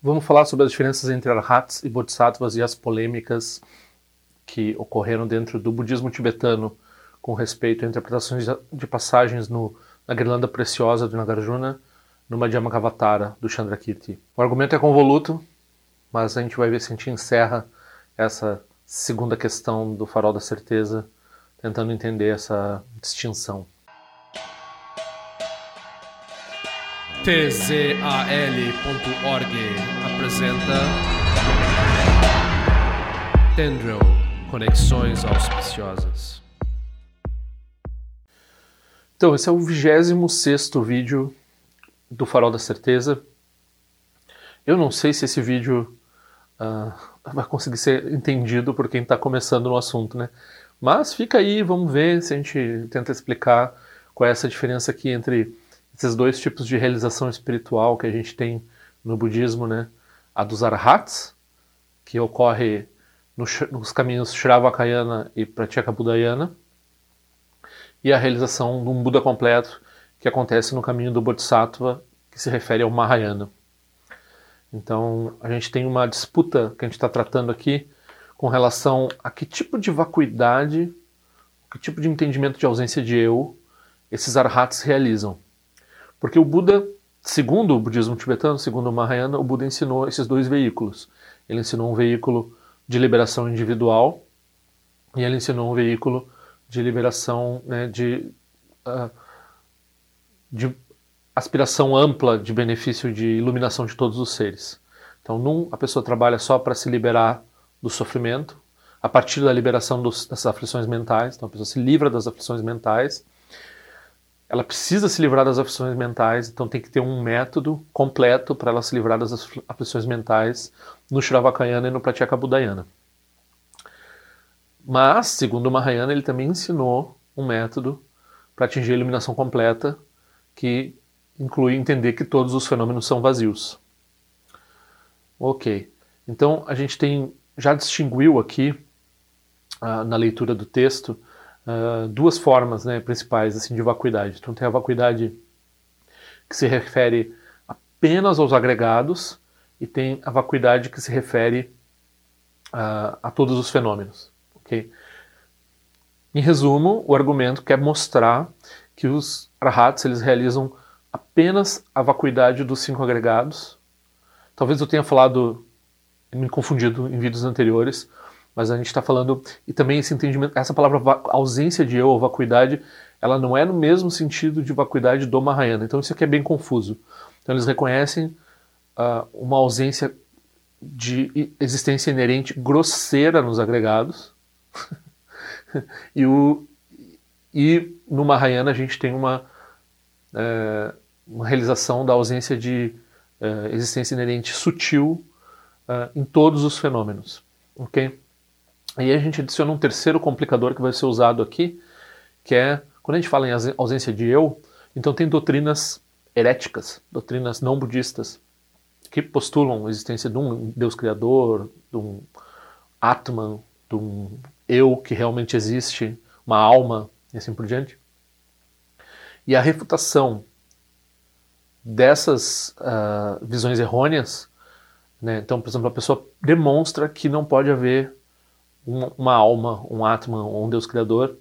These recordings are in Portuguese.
Vamos falar sobre as diferenças entre arhats e bodhisattvas e as polêmicas que ocorreram dentro do budismo tibetano com respeito a interpretações de passagens no, na Guirlanda Preciosa do Nagarjuna, no Madhyamakavatara do Chandrakirti. O argumento é convoluto, mas a gente vai ver se a gente encerra essa segunda questão do farol da certeza, tentando entender essa distinção. tzal.org apresenta Tendril Conexões Auspiciosas. Então, esse é o 26 vídeo do Farol da Certeza. Eu não sei se esse vídeo uh, vai conseguir ser entendido por quem está começando no assunto, né? Mas fica aí, vamos ver se a gente tenta explicar qual é essa diferença aqui entre esses dois tipos de realização espiritual que a gente tem no budismo, né? A dos arhats, que ocorre no, nos caminhos Shravakayana e Pratyekabudayana, e a realização de um Buda completo, que acontece no caminho do Bodhisattva, que se refere ao Mahayana. Então, a gente tem uma disputa que a gente está tratando aqui com relação a que tipo de vacuidade, que tipo de entendimento de ausência de eu esses arhats realizam. Porque o Buda, segundo o budismo tibetano, segundo o Mahayana, o Buda ensinou esses dois veículos. Ele ensinou um veículo de liberação individual e ele ensinou um veículo de liberação né, de, uh, de aspiração ampla de benefício de iluminação de todos os seres. Então, num, a pessoa trabalha só para se liberar do sofrimento, a partir da liberação dos, das aflições mentais. Então, a pessoa se livra das aflições mentais ela precisa se livrar das aflições mentais, então tem que ter um método completo para ela se livrar das aflições mentais no Shravakayana e no Pratyeka Budayana. Mas, segundo o Mahayana, ele também ensinou um método para atingir a iluminação completa, que inclui entender que todos os fenômenos são vazios. Ok, então a gente tem já distinguiu aqui uh, na leitura do texto uh, duas formas né, principais assim, de vacuidade. Então tem a vacuidade que se refere apenas aos agregados e tem a vacuidade que se refere uh, a todos os fenômenos. Okay? Em resumo, o argumento quer mostrar que os arhats eles realizam apenas a vacuidade dos cinco agregados. Talvez eu tenha falado, me confundido em vídeos anteriores, mas a gente está falando e também esse entendimento, essa palavra ausência de eu ou vacuidade, ela não é no mesmo sentido de vacuidade do Mahayana. Então isso aqui é bem confuso. Então eles reconhecem uh, uma ausência de existência inerente grosseira nos agregados e, o, e no Mahayana a gente tem uma, é, uma realização da ausência de é, existência inerente sutil uh, em todos os fenômenos. ok? Aí a gente adiciona um terceiro complicador que vai ser usado aqui, que é, quando a gente fala em ausência de eu, então tem doutrinas heréticas, doutrinas não budistas, que postulam a existência de um Deus criador, de um Atman, de um eu que realmente existe, uma alma, e assim por diante. E a refutação dessas uh, visões errôneas, né, então, por exemplo, a pessoa demonstra que não pode haver uma, alma, um Atman, um Deus Criador.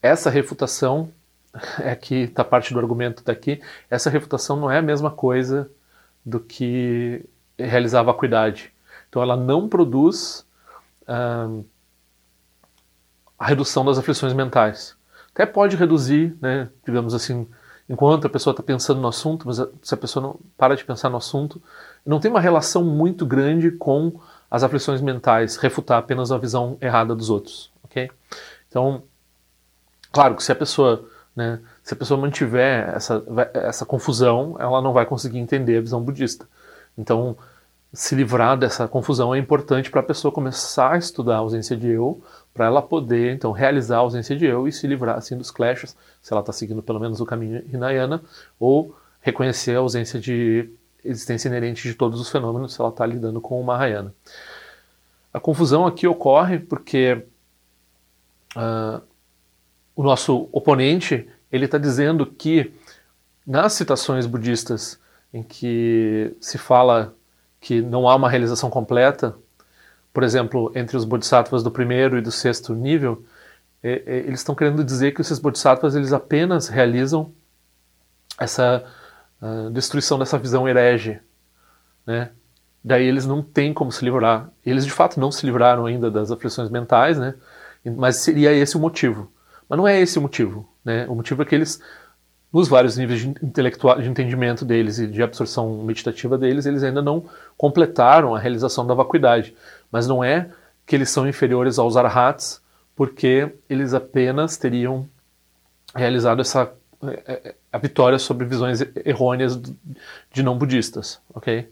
Essa refutação é que está parte do argumento daqui. Essa refutação não é a mesma coisa do que realizar a vacuidade. Então ela não produz a redução das aflições mentais. Até pode reduzir, né, digamos assim, enquanto a pessoa está pensando no assunto, mas se a pessoa não para de pensar no assunto, não tem uma relação muito grande com as aflições mentais, refutar apenas a visão errada dos outros, ok? Então, claro que se a pessoa, né, se a pessoa mantiver essa, essa confusão, ela não vai conseguir entender a visão budista. Então, se livrar dessa confusão é importante para a pessoa começar a estudar a ausência de eu, para ela poder então realizar a ausência de eu e se livrar assim dos clashes, se ela está seguindo pelo menos o caminho Hinayana, ou reconhecer a ausência de existência inerente de todos os fenômenos se ela está lidando com o Mahayana. A confusão aqui ocorre porque uh, o nosso oponente ele está dizendo que nas citações budistas em que se fala que não há uma realização completa, por exemplo, entre os bodhisattvas do primeiro e do sexto nível, é, é, eles estão querendo dizer que esses bodhisattvas eles apenas realizam essa uh, destruição dessa visão herege, né? Daí eles não têm como se livrar. Eles de fato não se livraram ainda das aflições mentais, né? Mas seria esse o motivo. Mas não é esse o motivo, né? O motivo é que eles nos vários níveis de intelectual, de entendimento deles e de absorção meditativa deles, eles ainda não completaram a realização da vacuidade. Mas não é que eles são inferiores aos arhats, porque eles apenas teriam realizado essa a vitória sobre visões errôneas de não budistas, ok?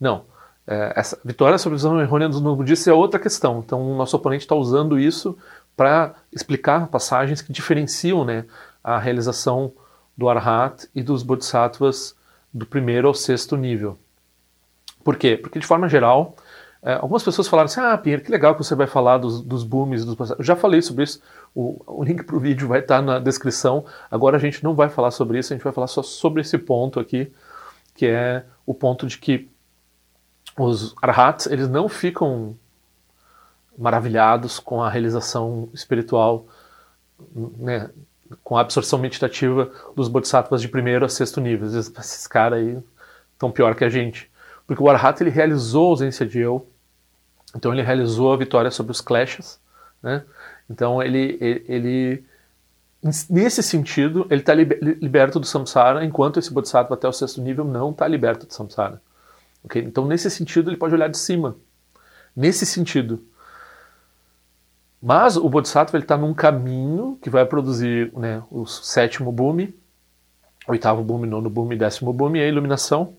Não. É, essa vitória sobre visão errônea dos não budistas é outra questão. Então, o nosso oponente está usando isso para explicar passagens que diferenciam né, a realização do Arhat e dos Bodhisattvas do primeiro ao sexto nível. Por quê? Porque, de forma geral, é, algumas pessoas falaram assim: Ah, Pinheiro, que legal que você vai falar dos, dos booms. Dos... Eu já falei sobre isso. O, o link para o vídeo vai estar tá na descrição. Agora a gente não vai falar sobre isso, a gente vai falar só sobre esse ponto aqui, que é o ponto de que os arhats eles não ficam maravilhados com a realização espiritual né, com a absorção meditativa dos bodhisattvas de primeiro a sexto nível. Esses caras aí estão pior que a gente. Porque o Arhat ele realizou a ausência de eu, então ele realizou a vitória sobre os Kleshas, né? Então ele, ele, ele nesse sentido, ele está liberto do samsara, enquanto esse bodhisattva até o sexto nível não está liberto do samsara. Okay? Então nesse sentido ele pode olhar de cima. Nesse sentido, mas o Bodhisattva está num caminho que vai produzir né, o sétimo boom, oitavo boom, nono boom, décimo boom, a iluminação.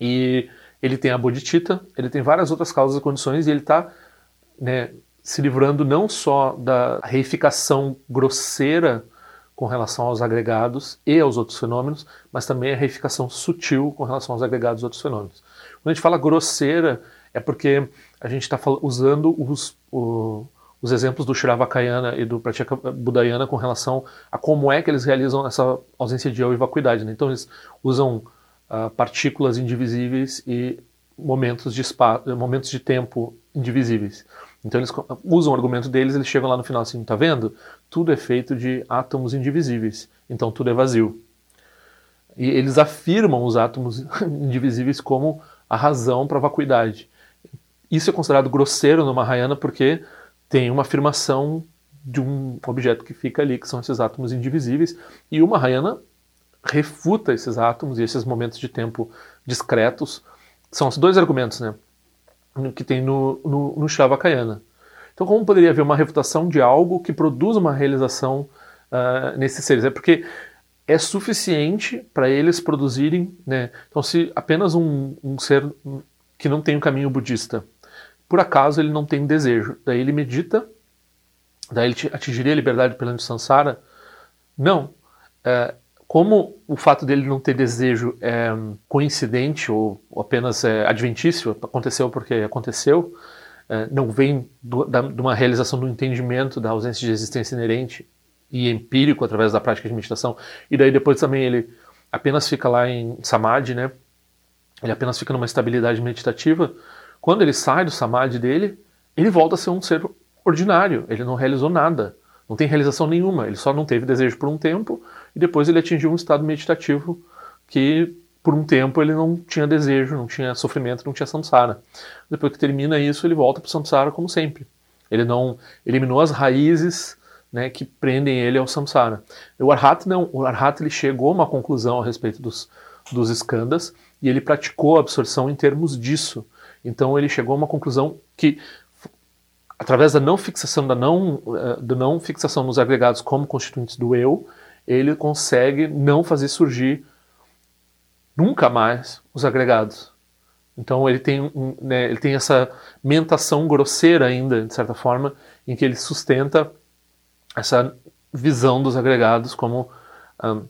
E ele tem a Bodhicitta, ele tem várias outras causas e condições, e ele está né, se livrando não só da reificação grosseira com relação aos agregados e aos outros fenômenos, mas também a reificação sutil com relação aos agregados e outros fenômenos. Quando a gente fala grosseira, é porque a gente está usando os, o, os exemplos do Shiravakayana e do Pratyeka Budayana com relação a como é que eles realizam essa ausência de eu e vacuidade. Né? Então eles usam uh, partículas indivisíveis e momentos de, espaço, momentos de tempo indivisíveis. Então eles usam o argumento deles, eles chegam lá no final assim, tá vendo? Tudo é feito de átomos indivisíveis, então tudo é vazio. E eles afirmam os átomos indivisíveis como a razão para a vacuidade. Isso é considerado grosseiro no Mahayana porque tem uma afirmação de um objeto que fica ali, que são esses átomos indivisíveis, e o Mahayana refuta esses átomos e esses momentos de tempo discretos. São os dois argumentos né, que tem no, no, no Shavakayana. Então, como poderia haver uma refutação de algo que produz uma realização uh, nesses seres? É porque é suficiente para eles produzirem. Né? Então, se apenas um, um ser que não tem o um caminho budista por acaso ele não tem desejo. Daí ele medita, daí ele atingiria a liberdade pela samsara? Não. É, como o fato dele não ter desejo é coincidente ou, apenas é adventício, aconteceu porque aconteceu, é, não vem do, da, de uma realização do entendimento da ausência de existência inerente e empírico através da prática de meditação, e daí depois também ele apenas fica lá em samadhi, né? Ele apenas fica numa estabilidade meditativa, quando ele sai do samadhi dele, ele volta a ser um ser ordinário, ele não realizou nada, não tem realização nenhuma, ele só não teve desejo por um tempo e depois ele atingiu um estado meditativo que por um tempo ele não tinha desejo, não tinha sofrimento, não tinha samsara. Depois que termina isso, ele volta para o samsara como sempre. Ele não eliminou as raízes né, que prendem ele ao samsara. O Arhat não, o Arhat ele chegou a uma conclusão a respeito dos, dos skandhas e ele praticou a absorção em termos disso. Então ele chegou a uma conclusão que através da não fixação da não, eh, da não fixação nos agregados como constituintes do eu, ele consegue não fazer surgir nunca mais os agregados. Então ele tem, né, ele tem essa mentação grosseira ainda, de certa forma, em que ele sustenta essa visão dos agregados como um,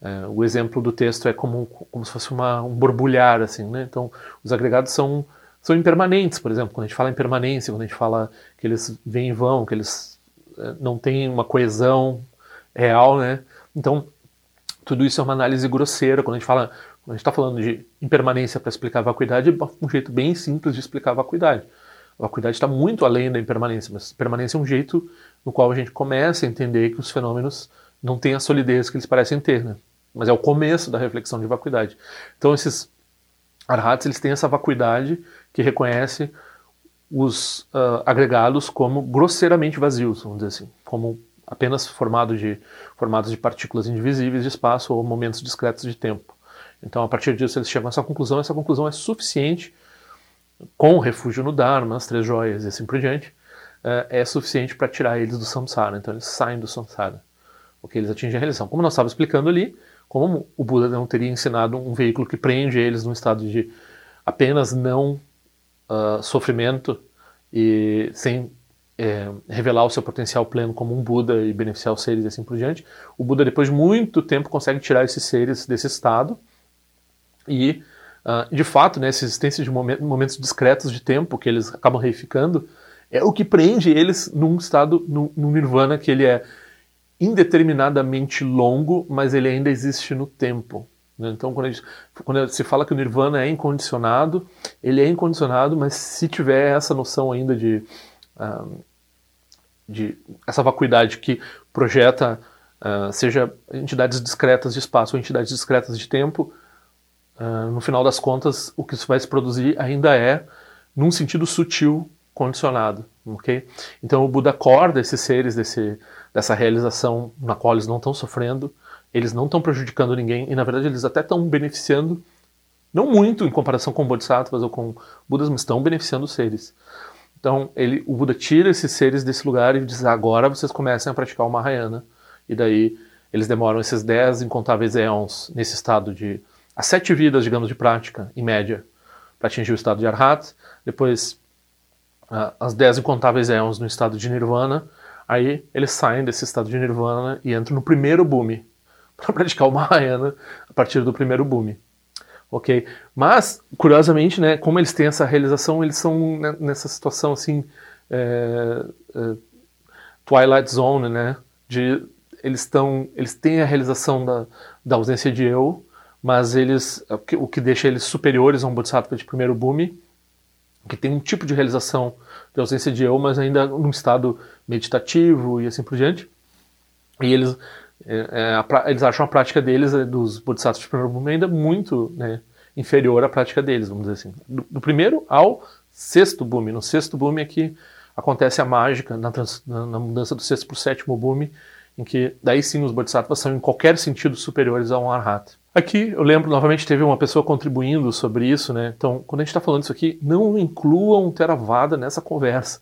é, o exemplo do texto é como, como se fosse uma, um borbulhar assim, né? Então os agregados são são impermanentes, por exemplo, quando a gente fala em permanência, quando a gente fala que eles vêm e vão, que eles eh, não têm uma coesão real, né? Então, tudo isso é uma análise grosseira. Quando a gente fala Quando a gente está falando de impermanência para explicar a vacuidade, é um jeito bem simples de explicar a vacuidade. A vacuidade está muito além da impermanência, mas permanência é um jeito no qual a gente começa a entender que os fenômenos não têm a solidez que eles parecem ter, né? Mas é o começo da reflexão de vacuidade. Então esses arhats eles têm essa vacuidade que reconhece os uh, agregados como grosseiramente vazios, vamos dizer assim, como apenas formado de, formados de partículas indivisíveis de espaço ou momentos discretos de tempo. Então, a partir disso, eles chegam a essa conclusão. Essa conclusão é suficiente, com o refúgio no Dharma, as três joias e assim por diante, é, é suficiente para tirar eles do samsara. Então, eles saem do samsara, porque eles atingem a realização. Como nós estávamos explicando ali, como o Buda não teria ensinado um veículo que prende eles num estado de apenas não uh, sofrimento e sem é, revelar o seu potencial pleno como um Buda e beneficiar os seres e assim por diante, o Buda, depois de muito tempo, consegue tirar esses seres desse estado e, uh, de fato, né, essa existência de momentos discretos de tempo que eles acabam reificando é o que prende eles num estado, num, num nirvana que ele é indeterminadamente longo, mas ele ainda existe no tempo. Né? Então, quando, gente, quando, se fala que o nirvana é incondicionado, ele é incondicionado, mas se tiver essa noção ainda de, de essa vacuidade que projeta, seja entidades discretas de espaço ou entidades discretas de tempo, no final das contas, o que isso vai se produzir ainda é, num sentido sutil, condicionado. ok? Então, o Buda acorda esses seres desse, dessa realização na qual eles não estão sofrendo, eles não estão prejudicando ninguém e na verdade eles até estão beneficiando, não muito em comparação com bodhisattvas ou com Budas, mas estão beneficiando os seres. Então ele, o Buda tira esses seres desse lugar e diz: agora vocês comecem a praticar o Mahayana. E daí eles demoram esses dez incontáveis éons nesse estado de. as sete vidas, digamos, de prática, em média, para atingir o estado de Arhat. Depois, uh, as dez incontáveis éons no estado de Nirvana. Aí eles saem desse estado de Nirvana e entram no primeiro Bhumi, para praticar o Mahayana a partir do primeiro boom. Ok? Mas, curiosamente, né, como eles têm essa realização, eles são né, nessa situação assim, é, é, Twilight Zone, né? De, eles, estão, eles têm a realização da, da ausência de eu, mas eles o que, deixa eles superiores a um Bodhisattva de primeiro boom, que tem um tipo de realização de ausência de eu, mas ainda num estado meditativo e assim por diante. E eles é, é a, eles acham a prática deles, é, dos bodhisattvas de primeiro mundo, ainda muito né, inferior à prática deles, vamos dizer assim. Do, do primeiro ao sexto boom. No sexto boom é que acontece a mágica, na, trans, na, na mudança do sexto para o sétimo boom, em que daí sim os bodhisattvas são em qualquer sentido superiores a um arhat. Aqui eu lembro novamente teve uma pessoa contribuindo sobre isso, né? Então, quando a gente está falando isso aqui, não inclua um Theravada nessa conversa.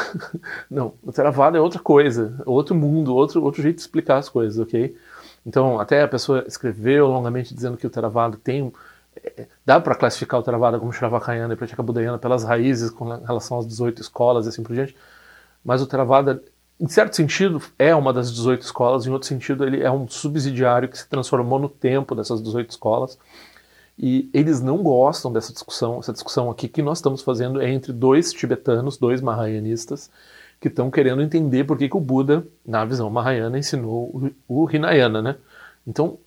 não, o Theravada é outra coisa, outro mundo, outro, outro jeito de explicar as coisas, ok? Então, até a pessoa escreveu longamente dizendo que o Theravada tem. É, dá para classificar o Theravada como Shravakayana e Pratyeka Budayana pelas raízes com relação às 18 escolas e assim por diante, mas o Theravada, em certo sentido, é uma das 18 escolas, em outro sentido, ele é um subsidiário que se transformou no tempo dessas 18 escolas e eles não gostam dessa discussão. Essa discussão aqui que nós estamos fazendo é entre dois tibetanos, dois mahayanistas, que estão querendo entender por que, que o Buda, na visão mahayana, ensinou o, o Hinayana, né? Então,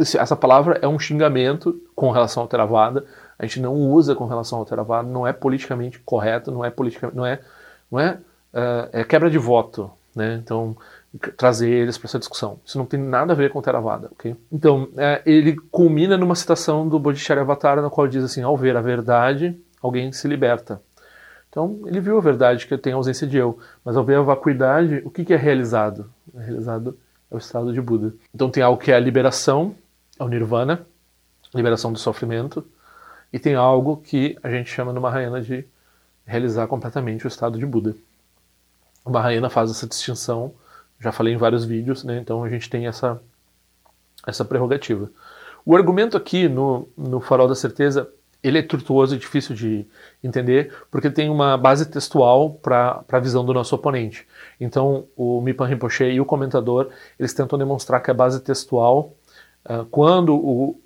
essa palavra é um xingamento com relação ao Theravada. A gente não usa com relação ao Theravada, não é politicamente correto, não é politicamente, não é, não é, uh, é quebra de voto, né? Então, trazer eles para essa discussão. Isso não tem nada a ver com Theravada, ok? Então, é, ele culmina numa citação do Bodhisattva na qual diz assim, ao ver a verdade, alguém se liberta. Então, ele viu a verdade, que tem ausência de eu, mas ao ver a vacuidade, o que, que é realizado? É realizado é o estado de Buda. Então tem algo que é a liberação, é o nirvana, liberação do sofrimento, e tem algo que a gente chama no Mahayana de realizar completamente o estado de Buda. O Mahayana faz essa distinção já falei em vários vídeos, né? então a gente tem essa, essa prerrogativa. O argumento aqui no, no Farol da Certeza ele é tortuoso e difícil de entender, porque tem uma base textual para a visão do nosso oponente. Então, o Mipan Rinpoche e o comentador, eles tentam demonstrar que a base textual, uh, quando o,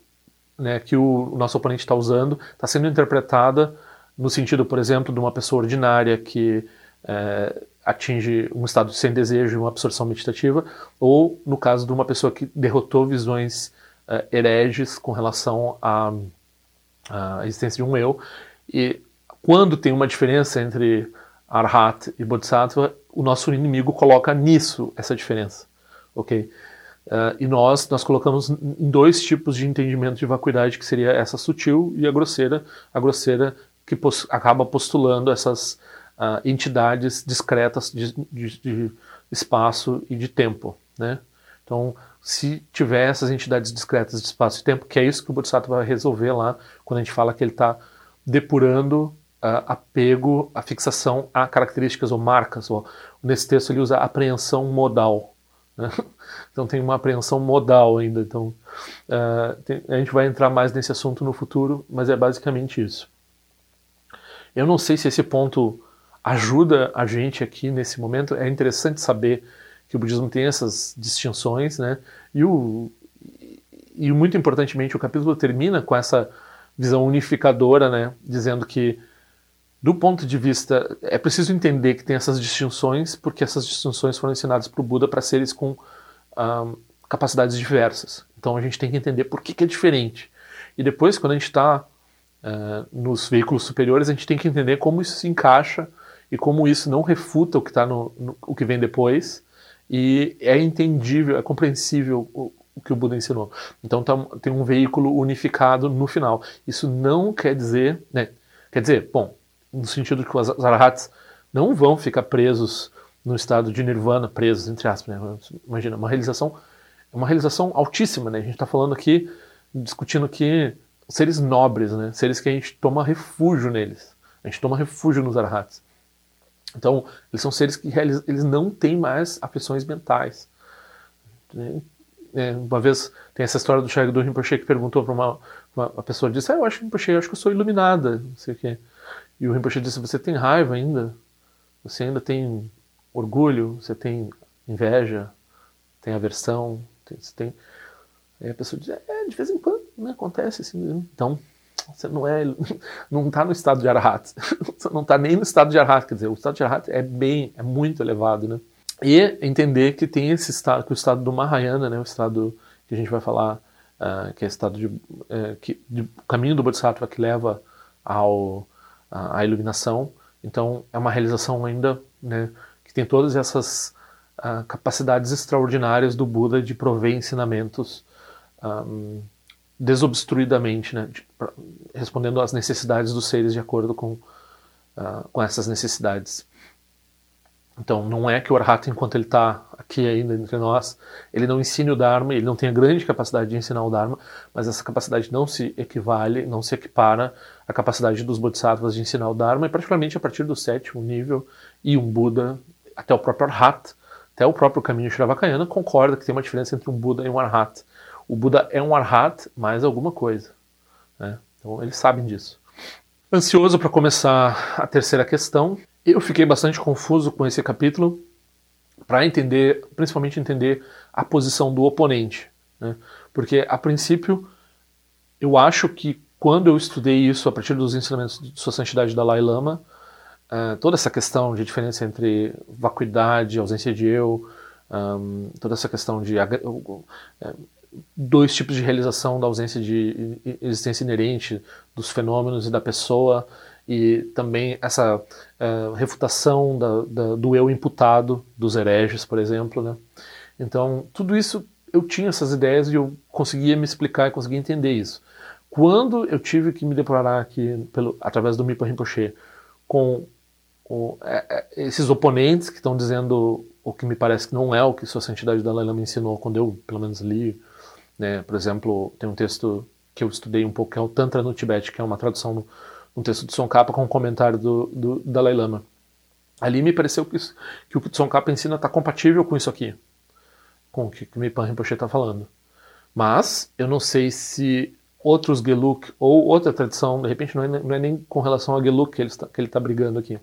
né, que o, nosso oponente está usando, está sendo interpretada no sentido, por exemplo, de uma pessoa ordinária que uh, atinge um estado sem desejo, uma absorção meditativa, ou no caso de uma pessoa que derrotou visões hereges com relação à, à existência de um eu. E quando tem uma diferença entre Arhat e Bodhisattva, o nosso inimigo coloca nisso essa diferença, ok? Uh, e nós nós colocamos em dois tipos de entendimento de vacuidade, que seria essa sutil e a grosseira, a grosseira que pos acaba postulando essas uh, entidades discretas de, de, de, espaço e de tempo, né? Então, se tiver essas entidades discretas de espaço e tempo, que é isso que o Bodhisattva vai resolver lá, quando a gente fala que ele está depurando uh, apego, a fixação a características ou marcas. Ou, nesse texto ele usa apreensão modal. Né? Então tem uma apreensão modal ainda. Então uh, tem, a gente vai entrar mais nesse assunto no futuro, mas é basicamente isso. Eu não sei se esse ponto ajuda a gente aqui nesse momento. É interessante saber que o budismo tem essas distinções, né? E, o, e muito importantemente o capítulo termina com essa visão unificadora, né? Dizendo que do ponto de vista. É preciso entender que tem essas distinções, porque essas distinções foram ensinadas para o Buda para seres com capacidades diversas. Então a gente tem que entender por que, que é diferente. E depois, quando a gente está uh, nos veículos superiores, a gente tem que entender como isso se encaixa e como isso não refuta o que, tá no, no o que vem depois. E é entendível, é compreensível o, o que o Buda ensinou. Então tá, tem um veículo unificado no final. Isso não quer dizer. Né, quer dizer, bom, no sentido que os arahats não vão ficar presos no estado de nirvana, presos, entre aspas. Né? Imagina, uma realização, uma realização altíssima. Né? A gente está falando aqui, discutindo aqui seres nobres, né? seres que a gente toma refúgio neles. A gente toma refúgio nos arahats. Então, eles são seres que eles não têm mais aflições mentais. É, uma vez tem essa história do Shagdu Rinpoche que perguntou para uma, uma, pessoa, disse, ah, eu acho Rinpoche, eu acho que eu sou iluminada, não sei o quê. E o Rinpoche disse: Você tem raiva ainda? Você ainda tem orgulho? Você tem inveja? Tem aversão? Tem, você tem. Aí a pessoa diz: É, de vez em quando né, acontece assim. Então, você não é, não está no estado de arahat, você não está nem no estado de arahat, quer dizer, o estado de arahat é bem, é muito elevado, né? E entender que tem esse estado, que o estado do Mahayana, né, o estado que a gente vai falar, uh, que é o estado de, uh, que, de, caminho do Bodhisattva que leva ao a iluminação. Então é uma realização ainda né, que tem todas essas uh, capacidades extraordinárias do Buda de prover ensinamentos um, desobstruidamente, né, pra, respondendo às necessidades dos seres de acordo com, uh, com essas necessidades. Então, não é que o Arhata, enquanto ele está aqui ainda entre nós, ele não ensine o Dharma, ele não tem a grande capacidade de ensinar o Dharma, mas essa capacidade não se equivale, não se equipara à capacidade dos Bodhisattvas de ensinar o Dharma, e particularmente a partir do sétimo nível, e um Buda, até o próprio Arhat, até o próprio caminho Shravakayana, concorda que tem uma diferença entre um Buda e um Arhat. O Buda é um Arhat mais alguma coisa. Né? Então, eles sabem disso. Ansioso para começar a terceira questão, eu fiquei bastante confuso com esse capítulo para entender, principalmente entender a posição do oponente, né? porque a princípio eu acho que quando eu estudei isso a partir dos ensinamentos de Sua Santidade Dalai Lama, uh, toda essa questão de diferença entre vacuidade, ausência de eu, um, toda essa questão de uh, dois tipos de realização da ausência de existência inerente dos fenômenos e da pessoa, e também essa uh, refutação da, da, do eu imputado dos hereges, por exemplo. Né? Então, tudo isso eu tinha essas ideias e eu conseguia me explicar e conseguia entender isso. Quando eu tive que me deparar aqui, pelo, através do Mipa Rinpoche, com é, esses oponentes que estão dizendo o que me parece que não é o que Sua Santidade Dalai Lama ensinou quando eu, pelo menos, li. Né? Por exemplo, tem um texto que eu estudei um pouco, que é o Tantra no Tibete, que é uma tradução um texto de Tsongkhapa com um comentário do, do Dalai Lama. Ali me pareceu que, isso, que o que o Tsongkhapa ensina está compatível com isso aqui, com o que o Mipan Rinpoche está falando. Mas eu não sei se outros Geluk ou outra tradição, de repente não é, não é nem com relação a Geluk que ele está, que ele está brigando aqui,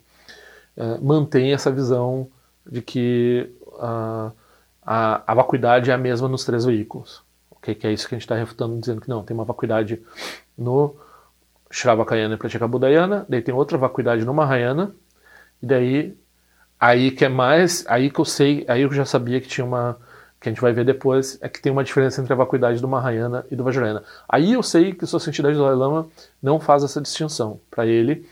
é, mantém essa visão de que a, a, a, vacuidade é a mesma nos três veículos. Okay? Que é isso que a gente está refutando, dizendo que não, tem uma vacuidade no Shravakayana e Pratyekabudayana, daí tem outra vacuidade no Mahayana, e daí aí que é mais, aí que eu sei, aí eu já sabia que tinha uma que a gente vai ver depois é que tem uma diferença entre a vacuidade do Mahayana e do Vajrayana. Aí eu sei que Sua Santidade Dalai Lama não faz essa distinção. Para ele,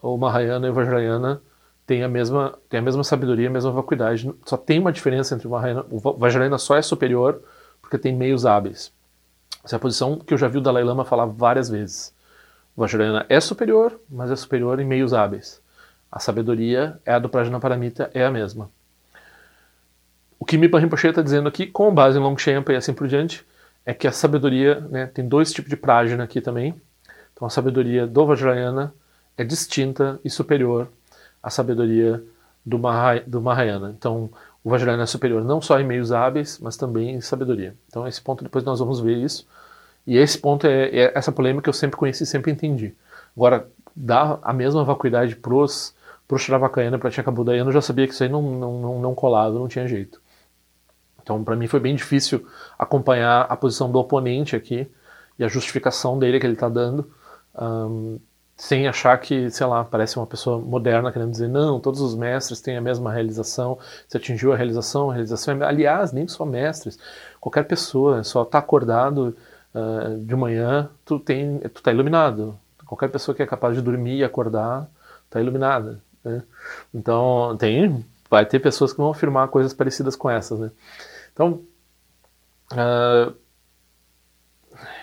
o Mahayana e o Vajrayana têm a mesma, têm a mesma sabedoria, a mesma vacuidade. Só tem uma diferença entre o Mahayana. O Vajrayana só é superior porque tem meios hábeis. Essa é a posição que eu já vi o Dalai Lama falar várias vezes. O Vajrayana é superior, mas é superior em meios hábeis. A sabedoria é a do Prajnaparamita, é a mesma. O que Mipa Rinpoche está dizendo aqui, com base em Longchenpa e assim por diante, é que a sabedoria, né, tem dois tipos de prajna aqui também. Então a sabedoria do Vajrayana é distinta e superior à sabedoria do, Maha, do Mahayana. Então o Vajrayana superior não só em meios hábeis, mas também em sabedoria. Então esse ponto depois nós vamos ver isso. E esse ponto é, é essa polêmica que eu sempre conheci, sempre entendi. Agora, dar a mesma vacuidade pros pro Shravakayana, para Tchakabudayana, eu já sabia que isso aí não, não, não, não colava, não tinha jeito. Então, para mim foi bem difícil acompanhar a posição do oponente aqui e a justificação dele que ele está dando, um, sem achar que, sei lá, parece uma pessoa moderna querendo dizer, não, todos os mestres têm a mesma realização, se atingiu a realização, a realização é... Aliás, nem só mestres, qualquer pessoa, só tá acordado uh, de manhã, tu, tem, tu tá iluminado. Qualquer pessoa que é capaz de dormir e acordar, tá iluminada. Né? Então, tem, vai ter pessoas que vão afirmar coisas parecidas com essas, né? Então, uh,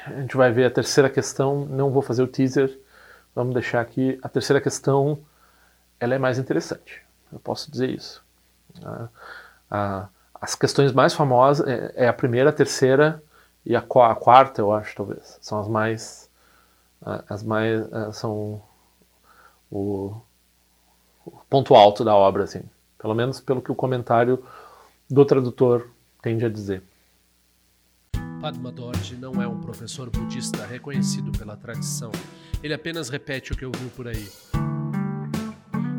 a gente vai ver a terceira questão. Não vou fazer o teaser. Vamos deixar aqui. A terceira questão, ela é mais interessante. Eu posso dizer isso. As questões mais famosas é, é, a primeira, a terceira e a, a, quarta, eu acho, talvez. São as mais, as mais são o, o ponto alto da obra, assim. Pelo menos pelo que o comentário do tradutor tende a dizer. Padma Dorje não é um professor budista reconhecido pela tradição. Ele apenas repete o que ouviu por aí.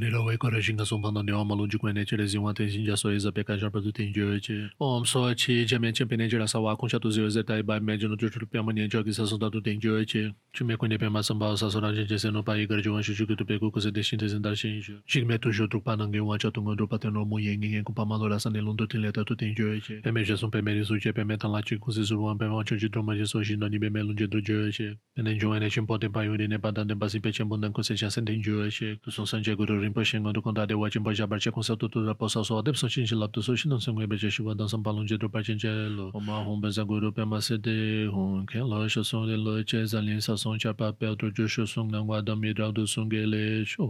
Rila wai kora shinga songpa na dewa malu jikwa ne chile zingwa ten shinja so eza peka jarpa du ten jio eche. Om so chi jamen chen pene jira sawa kungsha tu zio eze tai e bai me jino chuchul piyama nye jio ki sasong tatu ten jio eche. Chume kwenye pema samba saso na jen jese no pa igar jio wan shuchu kutu peku kuse deshin te zindar shin jio. Shik me tu shio trukpa nange wan cha tungo drupa ten romu ye ngi ngen kupa malo rasa ne londo ten leta tu ten jio eche. Peme jesung peme risu che peme tan la chi kuse sur wan peme wancho jitro ma jeso shin doni peme lunje dro jio eche. Pene jio ene chin poten pa yuri ne pa dan den pasi pe chen bundan kuse chasen ten jio eche. Kusong san che guru rinpoche ngon du dukon de wajin pa jabar che tu tu da posa so adep so chin chi laptu so shin shinan sengwe beche shiwa dan sam palung je drupa chin che lo oma hon benza guru pe ma se de hon ken lo sho song de lo che zan lin sa song cha pa pe tu ju sho song nang wa dam mi ra du song ge le sho